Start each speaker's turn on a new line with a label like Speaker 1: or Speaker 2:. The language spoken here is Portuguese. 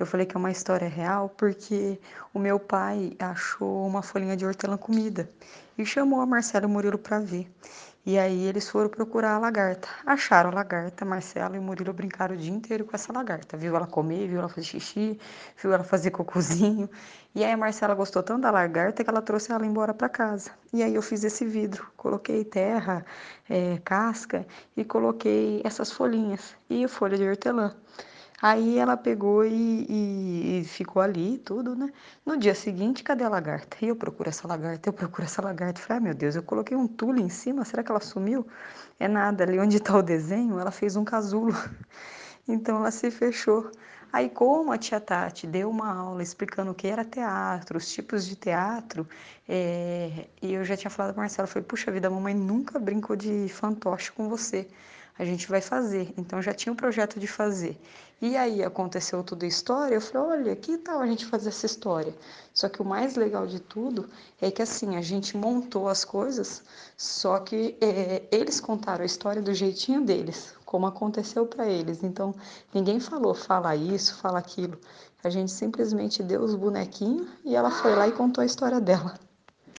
Speaker 1: Eu falei que é uma história real porque o meu pai achou uma folhinha de hortelã comida e chamou a Marcela e o Murilo para ver. E aí eles foram procurar a lagarta. Acharam a lagarta, Marcela e o Murilo brincaram o dia inteiro com essa lagarta. Viu ela comer, viu ela fazer xixi, viu ela fazer cocôzinho. E aí a Marcela gostou tanto da lagarta que ela trouxe ela embora para casa. E aí eu fiz esse vidro, coloquei terra, é, casca e coloquei essas folhinhas e folha de hortelã. Aí ela pegou e, e, e, ficou ali, tudo, né? No dia seguinte, cadê a lagarta? E eu procuro essa lagarta, eu procuro essa lagarta. Falei, ah, meu Deus, eu coloquei um tule em cima, será que ela sumiu? É nada, ali onde está o desenho, ela fez um casulo. Então ela se fechou. Aí, como a tia Tati deu uma aula explicando o que era teatro, os tipos de teatro, é... e eu já tinha falado para Marcela, falei, puxa vida, a mamãe nunca brincou de fantoche com você a gente vai fazer. Então já tinha um projeto de fazer. E aí aconteceu toda a história, eu falei, olha, que tal a gente fazer essa história? Só que o mais legal de tudo é que assim, a gente montou as coisas, só que é, eles contaram a história do jeitinho deles, como aconteceu para eles. Então, ninguém falou, fala isso, fala aquilo. A gente simplesmente deu os bonequinhos e ela foi lá e contou a história dela.